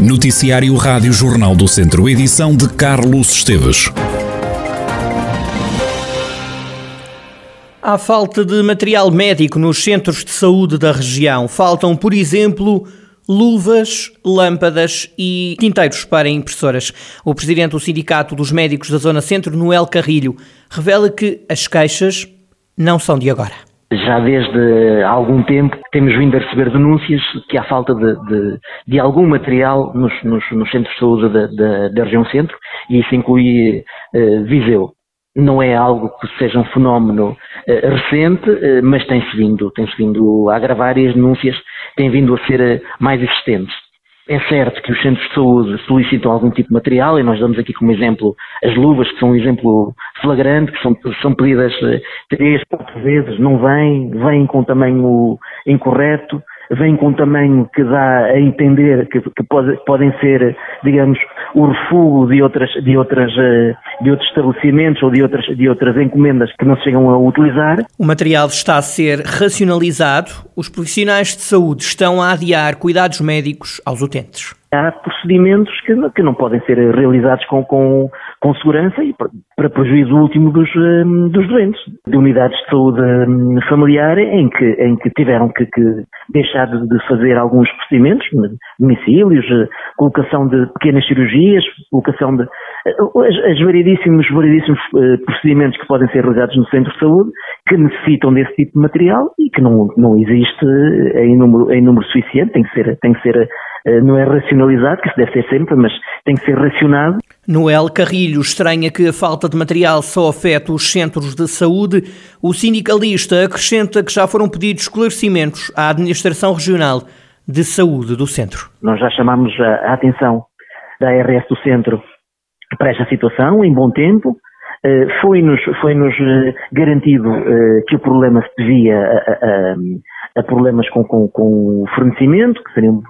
Noticiário Rádio Jornal do Centro, edição de Carlos Esteves. Há falta de material médico nos centros de saúde da região. Faltam, por exemplo, luvas, lâmpadas e tinteiros para impressoras. O presidente do Sindicato dos Médicos da Zona Centro, Noel Carrilho, revela que as queixas não são de agora. Já desde algum tempo temos vindo a receber denúncias que há falta de, de, de algum material nos, nos, nos, centros de saúde da, da, da região centro e isso inclui uh, Viseu. Não é algo que seja um fenómeno uh, recente, uh, mas tem-se vindo, tem vindo a agravar e as denúncias têm vindo a ser mais existentes. É certo que os centros de saúde solicitam algum tipo de material e nós damos aqui como exemplo as luvas, que são um exemplo flagrante, que são, são pedidas eh, três, quatro vezes, não vêm, vêm com tamanho incorreto vem com um tamanho que dá a entender que, que pode, podem ser, digamos, o refúgio de outras, de outras, eh, de outros estabelecimentos ou de outras, de outras encomendas que não se chegam a utilizar. O material está a ser racionalizado. Os profissionais de saúde estão a adiar cuidados médicos aos utentes há procedimentos que, que, não podem ser realizados com, com, com segurança e para prejuízo último dos, hum, dos doentes, de unidades de saúde hum, familiar em que, em que tiveram que, que deixar de fazer alguns procedimentos, domicílios, eh, colocação de pequenas cirurgias, colocação de eh, as, variedíssimos, variedíssimos eh, procedimentos que podem ser realizados no centro de saúde que necessitam desse tipo de material e que não, não existe em número, em número suficiente, tem que ser, tem que ser não é racionalizado, que isso deve ser sempre, mas tem que ser racionado. Noel Carrilho estranha que a falta de material só afeta os centros de saúde. O sindicalista acrescenta que já foram pedidos esclarecimentos à Administração Regional de Saúde do Centro. Nós já chamamos a atenção da ARS do Centro para esta situação em bom tempo. Eh, foi-nos foi -nos eh, garantido que o problema se devia a, a, a problemas com, com, com, o fornecimento, que seriam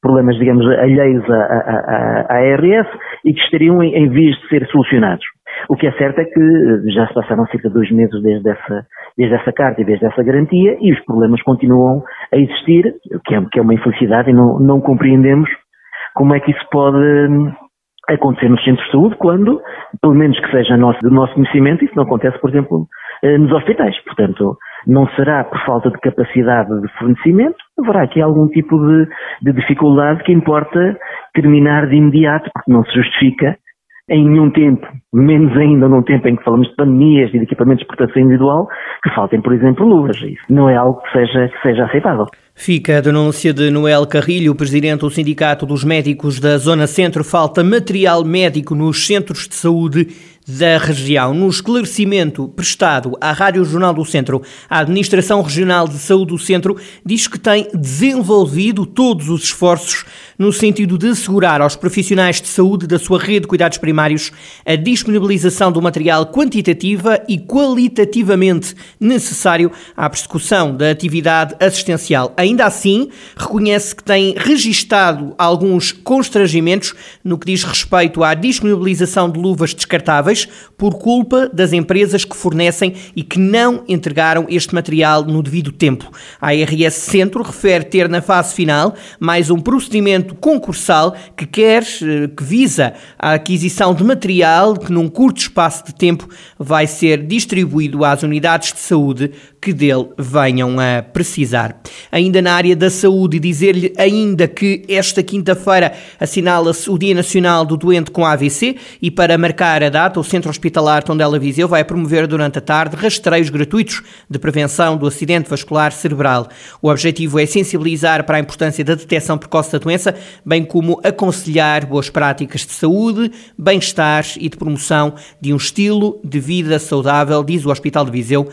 problemas, digamos, alheios à, ARS e que estariam em, em vias de ser solucionados. O que é certo é que eh, já se passaram cerca de dois meses desde essa, desde essa carta e desde essa garantia e os problemas continuam a existir, o que é, que é uma infelicidade e não, não compreendemos como é que isso pode hum, acontecer nos centros de saúde quando, pelo menos que seja nosso, do nosso conhecimento, isso não acontece, por exemplo, eh, nos hospitais. Portanto, não será por falta de capacidade de fornecimento, haverá aqui algum tipo de, de dificuldade que importa terminar de imediato, porque não se justifica em nenhum tempo, menos ainda num tempo em que falamos de pandemias e de equipamentos de proteção individual, que faltem, por exemplo, luvas. Isso não é algo que seja, que seja aceitável. Fica a denúncia de Noel Carrilho, presidente do Sindicato dos Médicos da Zona Centro. Falta material médico nos centros de saúde da região. No esclarecimento prestado à Rádio Jornal do Centro, a Administração Regional de Saúde do Centro diz que tem desenvolvido todos os esforços no sentido de assegurar aos profissionais de saúde da sua rede de cuidados primários a disponibilização do material quantitativa e qualitativamente necessário à persecução da atividade assistencial. Ainda assim, reconhece que tem registado alguns constrangimentos no que diz respeito à disponibilização de luvas descartáveis por culpa das empresas que fornecem e que não entregaram este material no devido tempo. A ARS Centro refere ter na fase final mais um procedimento concursal que quer, eh, que visa a aquisição de material que num curto espaço de tempo vai ser distribuído às unidades de saúde que dele venham a precisar. Ainda na área da saúde, dizer-lhe ainda que esta quinta-feira assinala-se o Dia Nacional do Doente com AVC e para marcar a data, o Centro Hospitalar Tondela Viseu vai promover durante a tarde rastreios gratuitos de prevenção do acidente vascular cerebral. O objetivo é sensibilizar para a importância da detecção precoce da doença, bem como aconselhar boas práticas de saúde, bem-estar e de promoção de um estilo de vida saudável, diz o Hospital de Viseu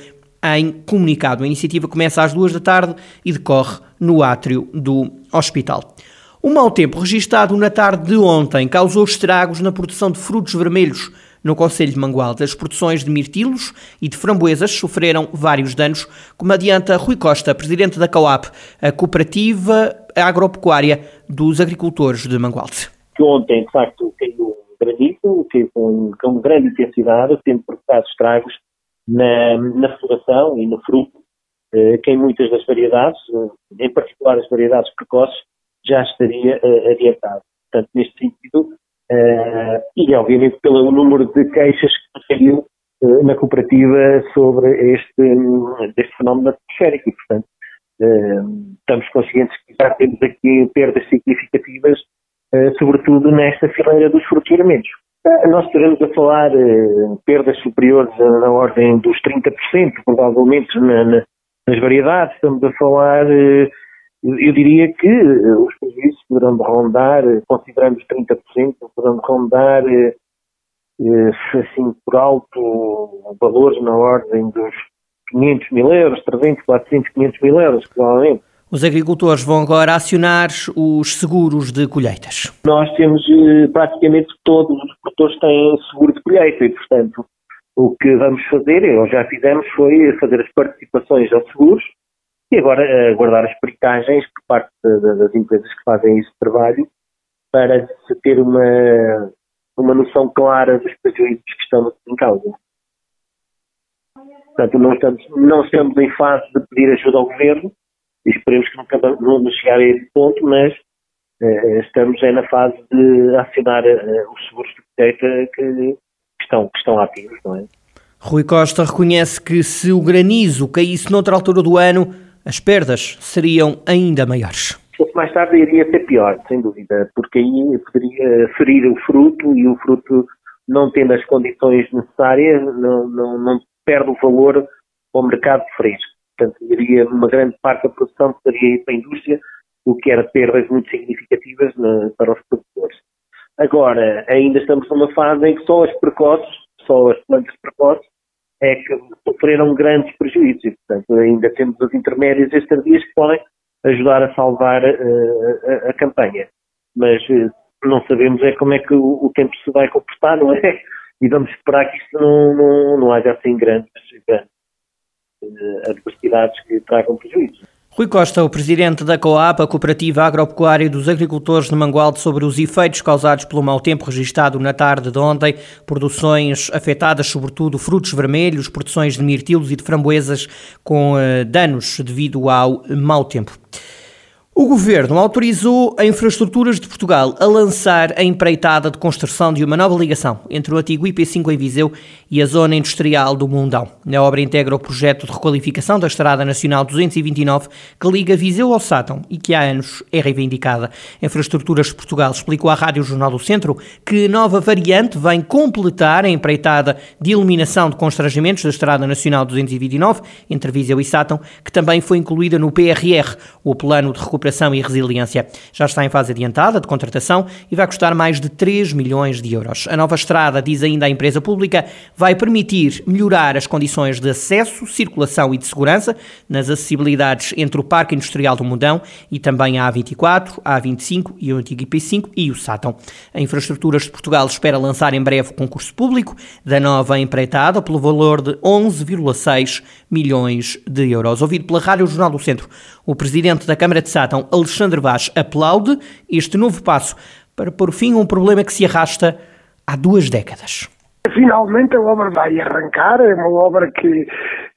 em comunicado. A iniciativa começa às duas da tarde e decorre no átrio do hospital. O mau tempo registado na tarde de ontem causou estragos na produção de frutos vermelhos no Conselho de Mangualde. As produções de mirtilos e de framboesas sofreram vários danos, como adianta Rui Costa, presidente da COAP, a Cooperativa Agropecuária dos Agricultores de Mangualde. Ontem, de facto, caiu um granizo, caiu com, com grande intensidade, tendo provocado estragos na, na floração e no fruto, eh, que em muitas das variedades, eh, em particular as variedades precoces, já estaria eh, adiantado. portanto, neste sentido, e obviamente pelo número de queixas que saiu na cooperativa sobre este, este fenómeno atmosférico. Portanto, estamos conscientes que já temos aqui perdas significativas, sobretudo nesta fileira dos frutos. Nós estaremos a falar perdas superiores na ordem dos 30%, provavelmente na, na, nas variedades. Estamos a falar eu diria que uh, os prejuízos poderão rondar, uh, considerando os 30%, poderão rondar, uh, assim, por alto, valores na ordem dos 500 mil euros, 300, 400, 500 mil euros, provavelmente. Os agricultores vão agora acionar os seguros de colheitas. Nós temos praticamente todos os produtores têm seguro de colheita e, portanto, o que vamos fazer, ou já fizemos, foi fazer as participações aos seguros e agora aguardar as peritagens por parte das empresas que fazem esse trabalho para se ter uma, uma noção clara dos prejuízos que estão em causa. Portanto, não estamos, não estamos em fase de pedir ajuda ao governo e esperemos que nunca vamos chegar a esse ponto, mas uh, estamos é na fase de acionar uh, os seguros de colheita que, que, estão, que estão ativos, não é? Rui Costa reconhece que se o granizo caísse noutra altura do ano, as perdas seriam ainda maiores. Se fosse mais tarde iria ser pior, sem dúvida, porque aí poderia ferir o fruto e o fruto, não tendo as condições necessárias, não, não, não perde o valor ao mercado fresco. Portanto, iria uma grande parte da produção poderia ir para a indústria, o que era perdas muito significativas na, para os produtores. Agora, ainda estamos numa fase em que só as precoces, só as plantas precoces, é que sofreram grandes prejuízos e, portanto, ainda temos os intermédios estes dias que podem ajudar a salvar uh, a, a, campanha. Mas uh, não sabemos é como é que o, o, tempo se vai comportar, não é? E vamos esperar que isto não, não, não haja assim grandes, adversidades que tragam prejuízos. Rui Costa, o presidente da COAP, a Cooperativa Agropecuária dos Agricultores de Mangualde, sobre os efeitos causados pelo mau tempo registado na tarde de ontem, produções afetadas, sobretudo frutos vermelhos, produções de mirtilos e de framboesas com uh, danos devido ao mau tempo. O governo autorizou a Infraestruturas de Portugal a lançar a empreitada de construção de uma nova ligação entre o antigo IP5 em Viseu e a zona industrial do Mundão. A obra integra o projeto de requalificação da Estrada Nacional 229 que liga Viseu ao Sátão e que há anos é reivindicada. Infraestruturas de Portugal explicou à Rádio Jornal do Centro que a nova variante vem completar a empreitada de eliminação de constrangimentos da Estrada Nacional 229 entre Viseu e Sátão, que também foi incluída no PRR, o Plano de recuperação e resiliência. Já está em fase adiantada de contratação e vai custar mais de 3 milhões de euros. A nova estrada, diz ainda a empresa pública, vai permitir melhorar as condições de acesso, circulação e de segurança nas acessibilidades entre o Parque Industrial do Mundão e também a A24, a A25 e o antigo IP5 e o Sátão. A Infraestruturas de Portugal espera lançar em breve o concurso público da nova empreitada pelo valor de 11,6 milhões de euros. Ouvido pela Rádio Jornal do Centro, o presidente da Câmara de Sátão, Alexandre Vaz, aplaude este novo passo para pôr fim a um problema que se arrasta há duas décadas. Finalmente a obra vai arrancar, é uma obra que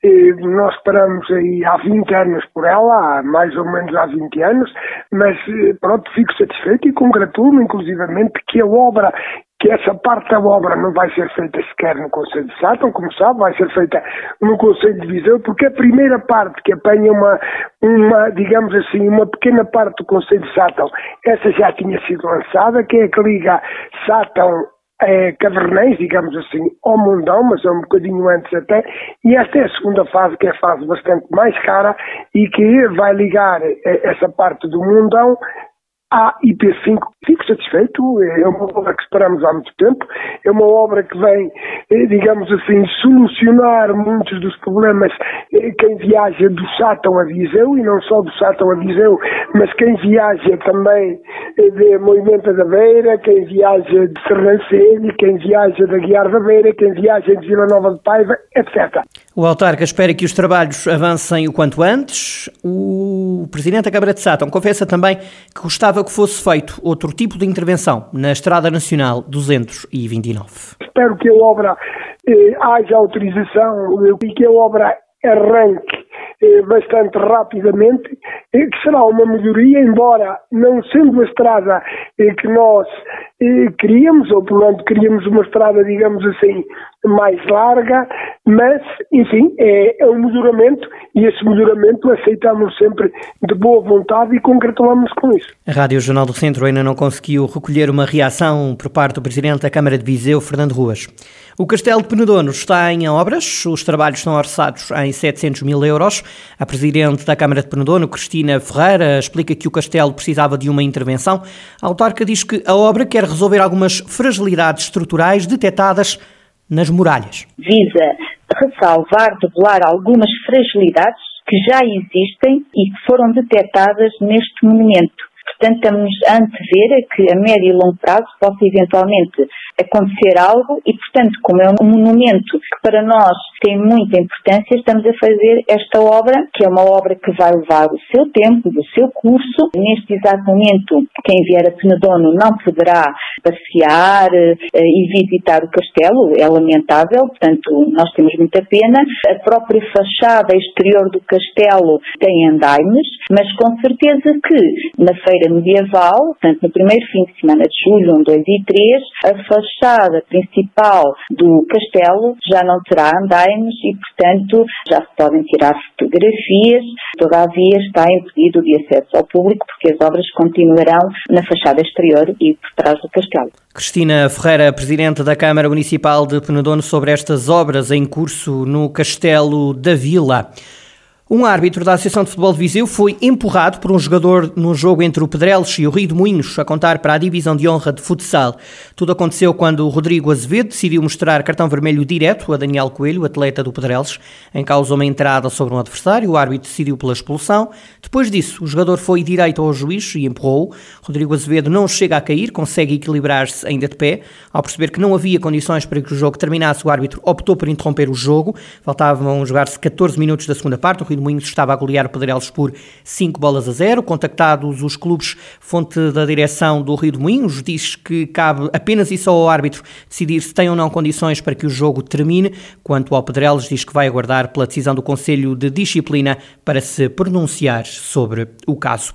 eh, nós esperamos aí há 20 anos por ela, há mais ou menos há 20 anos, mas eh, pronto, fico satisfeito e congratulo inclusivamente que a obra que essa parte da obra não vai ser feita sequer no Conselho de Sátão, como sabe, vai ser feita no Conselho de Viseu, porque a primeira parte que apanha uma, uma, digamos assim, uma pequena parte do Conselho de Sátão, essa já tinha sido lançada, que é a que liga Sátão é, Cavernães, digamos assim, ao Mundão, mas é um bocadinho antes até, e esta é a segunda fase, que é a fase bastante mais cara e que vai ligar eh, essa parte do Mundão à IP5. Fico satisfeito, é uma obra que esperamos há muito tempo, é uma obra que vem, eh, digamos assim, solucionar muitos dos problemas eh, quem viaja do Sátão a Viseu, e não só do Sátão a Viseu, mas quem viaja também eh, de Movimento da Beira, quem viaja de Serrancelho, quem viaja da Guiar da Beira, quem viaja de Vila Nova de Paiva, etc. O autarca espera que os trabalhos avancem o quanto antes. O presidente da Câmara de Sátão confessa também que gostava que fosse feito outro tipo de intervenção na Estrada Nacional 229. Espero que a obra eh, haja autorização e que a obra arranque eh, bastante rapidamente, eh, que será uma melhoria, embora não sendo a estrada eh, que nós queríamos, ou pelo menos queríamos uma estrada, digamos assim, mais larga, mas, enfim, é, é um melhoramento e esse melhoramento aceitamos sempre de boa vontade e congratulamos com isso. A Rádio Jornal do Centro ainda não conseguiu recolher uma reação por parte do Presidente da Câmara de Viseu, Fernando Ruas. O Castelo de Penedono está em obras, os trabalhos estão orçados em 700 mil euros. A Presidente da Câmara de Penedono, Cristina Ferreira, explica que o Castelo precisava de uma intervenção. A autarca diz que a obra quer resolver algumas fragilidades estruturais detectadas nas muralhas. Visa ressalvar, debelar algumas fragilidades que já existem e que foram detectadas neste monumento. Portanto, estamos a antever que a médio e longo prazo possa eventualmente acontecer algo e, portanto, como é um monumento que para nós tem muita importância, estamos a fazer esta obra, que é uma obra que vai levar o seu tempo, o seu curso. Neste exato momento, quem vier a Penedono não poderá passear eh, e visitar o castelo, é lamentável, portanto, nós temos muita pena. A própria fachada exterior do castelo tem andaimes, mas com certeza que na feira medieval, portanto, no primeiro fim de semana de julho, 1, 2 e 3, a fachada principal do castelo já não terá andaimes e, portanto, já se podem tirar fotografias. Todavia, está impedido de acesso ao público porque as obras continuarão na fachada exterior e por trás do castelo. Cristina Ferreira, Presidente da Câmara Municipal de Penedono, sobre estas obras em curso no Castelo da Vila. Um árbitro da Associação de Futebol de Viseu foi empurrado por um jogador no jogo entre o Pedrelos e o Rio de Moinhos, a contar para a divisão de honra de futsal. Tudo aconteceu quando o Rodrigo Azevedo decidiu mostrar cartão vermelho direto a Daniel Coelho, atleta do Pedrelos. Em causa uma entrada sobre um adversário, o árbitro decidiu pela expulsão. Depois disso, o jogador foi direito ao juiz e empurrou. Rodrigo Azevedo não chega a cair, consegue equilibrar-se ainda de pé. Ao perceber que não havia condições para que o jogo terminasse, o árbitro optou por interromper o jogo. Faltavam jogar-se 14 minutos da segunda parte. O Rio de Moinhos estava a golear o Pedrelos por 5 bolas a 0. Contactados os clubes, fonte da direção do Rio de Moinhos diz que cabe apenas e só ao árbitro decidir se tem ou não condições para que o jogo termine. Quanto ao Pedrelos, diz que vai aguardar pela decisão do Conselho de Disciplina para se pronunciar sobre o caso.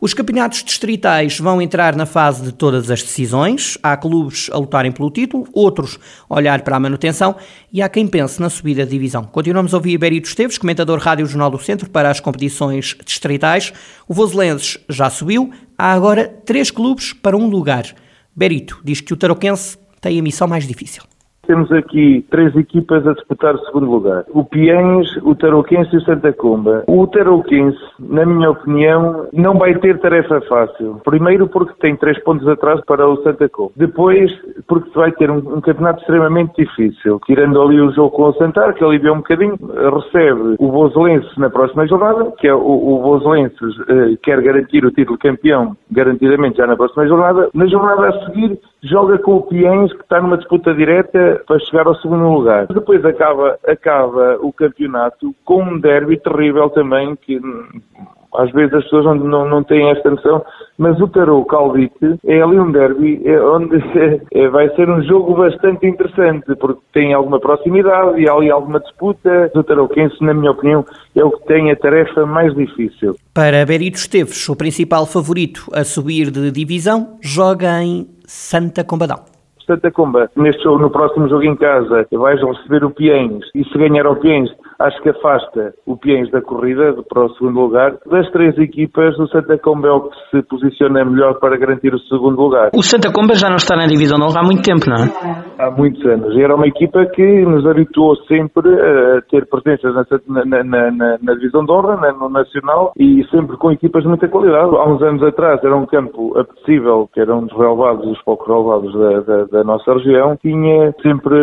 Os campeonatos distritais vão entrar na fase de todas as decisões. Há clubes a lutarem pelo título, outros a olhar para a manutenção e há quem pense na subida de divisão. Continuamos a ouvir Berito Esteves, comentador Rádio Jornal do Centro, para as competições distritais. O Voselenses já subiu, há agora três clubes para um lugar. Berito diz que o Tarouquense tem a missão mais difícil. Temos aqui três equipas a disputar o segundo lugar. O Piens, o Tarouquense e o Santa Comba. O Tarouquense, na minha opinião, não vai ter tarefa fácil. Primeiro porque tem três pontos atrás para o Santa Comba. Depois porque vai ter um, um campeonato extremamente difícil. Tirando ali o jogo com o Santar, que aliviou um bocadinho, recebe o Voselense na próxima jornada, que é o, o Voselense eh, quer garantir o título campeão garantidamente já na próxima jornada. Na jornada a seguir joga com o Piens, que está numa disputa direta para chegar ao segundo lugar. Depois acaba, acaba o campeonato com um derby terrível também, que às vezes as pessoas não, não, não têm esta noção, mas o Tarot Caldite é ali um derby é onde é, vai ser um jogo bastante interessante, porque tem alguma proximidade e há ali alguma disputa. O Tarouquense, na minha opinião, é o que tem a tarefa mais difícil. Para Berito Esteves, o principal favorito a subir de divisão, joga em Santa Combadão. Santa Comba, neste jogo, no próximo jogo em casa, vais receber o Piens e se ganhar o Piens, acho que afasta o Piens da corrida para o segundo lugar. Das três equipas, o Santa Comba é o que se posiciona melhor para garantir o segundo lugar. O Santa Comba já não está na divisão de honra há muito tempo, não é? Há muitos anos. E era uma equipa que nos habituou sempre a ter presenças na, na, na, na divisão de honra, no Nacional, e sempre com equipas de muita qualidade. Há uns anos atrás era um campo apetecível, que era um dos relevados, dos poucos relevados da, da, da nossa região. Tinha sempre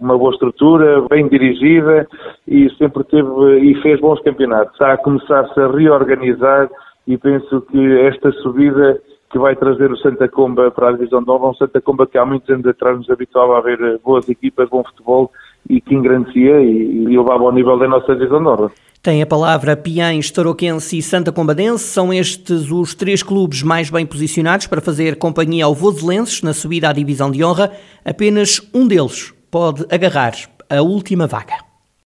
uma boa estrutura, bem dirigida, e sempre teve e fez bons campeonatos. Está a começar-se a reorganizar e penso que esta subida que vai trazer o Santa Comba para a divisão de honra, um Santa Comba que há muitos anos atrás nos habituava a ver boas equipas, bom futebol e que engrandecia e, e levava ao nível da nossa divisão de honra. Tem a palavra Piães, Tarouquense e Santa Combadense. São estes os três clubes mais bem posicionados para fazer companhia ao Voselenses na subida à divisão de honra. Apenas um deles pode agarrar a última vaga.